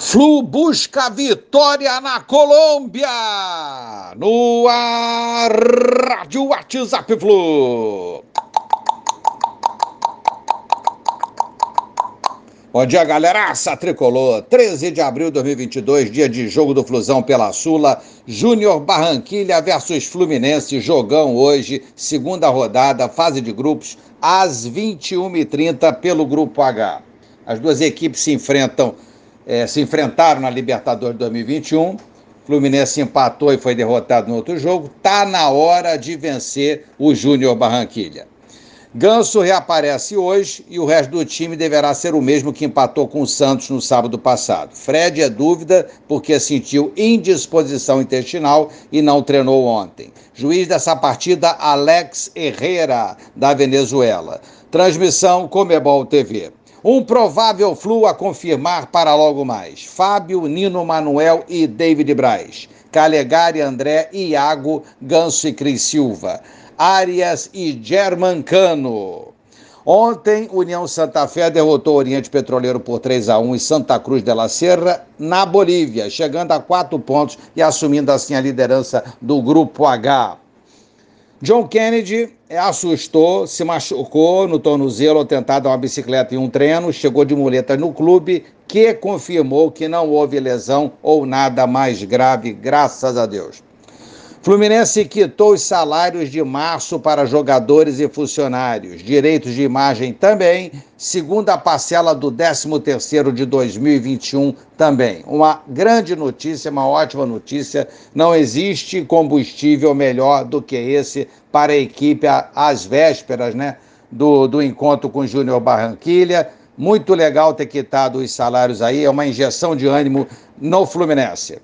Flu busca vitória na Colômbia. No ar, Rádio WhatsApp Flu. Bom dia, galeraça tricolor. 13 de abril de 2022, dia de jogo do Flusão pela Sula. Júnior Barranquilha versus Fluminense. Jogão hoje, segunda rodada, fase de grupos, às 21h30 pelo Grupo H. As duas equipes se enfrentam é, se enfrentaram na Libertadores 2021. Fluminense empatou e foi derrotado no outro jogo. Tá na hora de vencer o Júnior Barranquilha. Ganso reaparece hoje e o resto do time deverá ser o mesmo que empatou com o Santos no sábado passado. Fred é dúvida porque sentiu indisposição intestinal e não treinou ontem. Juiz dessa partida, Alex Herrera, da Venezuela. Transmissão Comebol TV. Um provável flu a confirmar para logo mais. Fábio, Nino Manuel e David Braz. Calegari, André, Iago, Ganso e Cris Silva. Arias e Germancano. Ontem, União Santa Fé derrotou o Oriente Petroleiro por 3 a 1 em Santa Cruz de la Serra, na Bolívia, chegando a quatro pontos e assumindo assim a liderança do Grupo H. John Kennedy assustou, se machucou no tornozelo ao tentar dar uma bicicleta em um treino, chegou de muleta no clube, que confirmou que não houve lesão ou nada mais grave, graças a Deus. Fluminense quitou os salários de março para jogadores e funcionários, direitos de imagem também, segunda parcela do 13º de 2021 também. Uma grande notícia, uma ótima notícia, não existe combustível melhor do que esse para a equipe às vésperas, né, do, do encontro com o Júnior Barranquilha. Muito legal ter quitado os salários aí, é uma injeção de ânimo no Fluminense.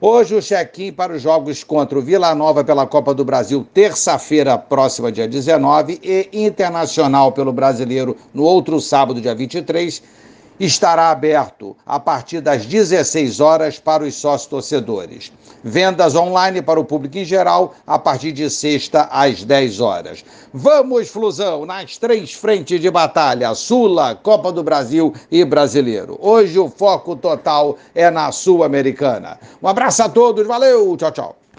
Hoje o check-in para os jogos contra o Vila Nova pela Copa do Brasil, terça-feira próxima, dia 19, e Internacional pelo Brasileiro no outro sábado, dia 23 estará aberto a partir das 16 horas para os sócios torcedores. Vendas online para o público em geral a partir de sexta às 10 horas. Vamos, Flusão, nas três frentes de batalha: Sula, Copa do Brasil e Brasileiro. Hoje o foco total é na Sul-Americana. Um abraço a todos, valeu, tchau, tchau.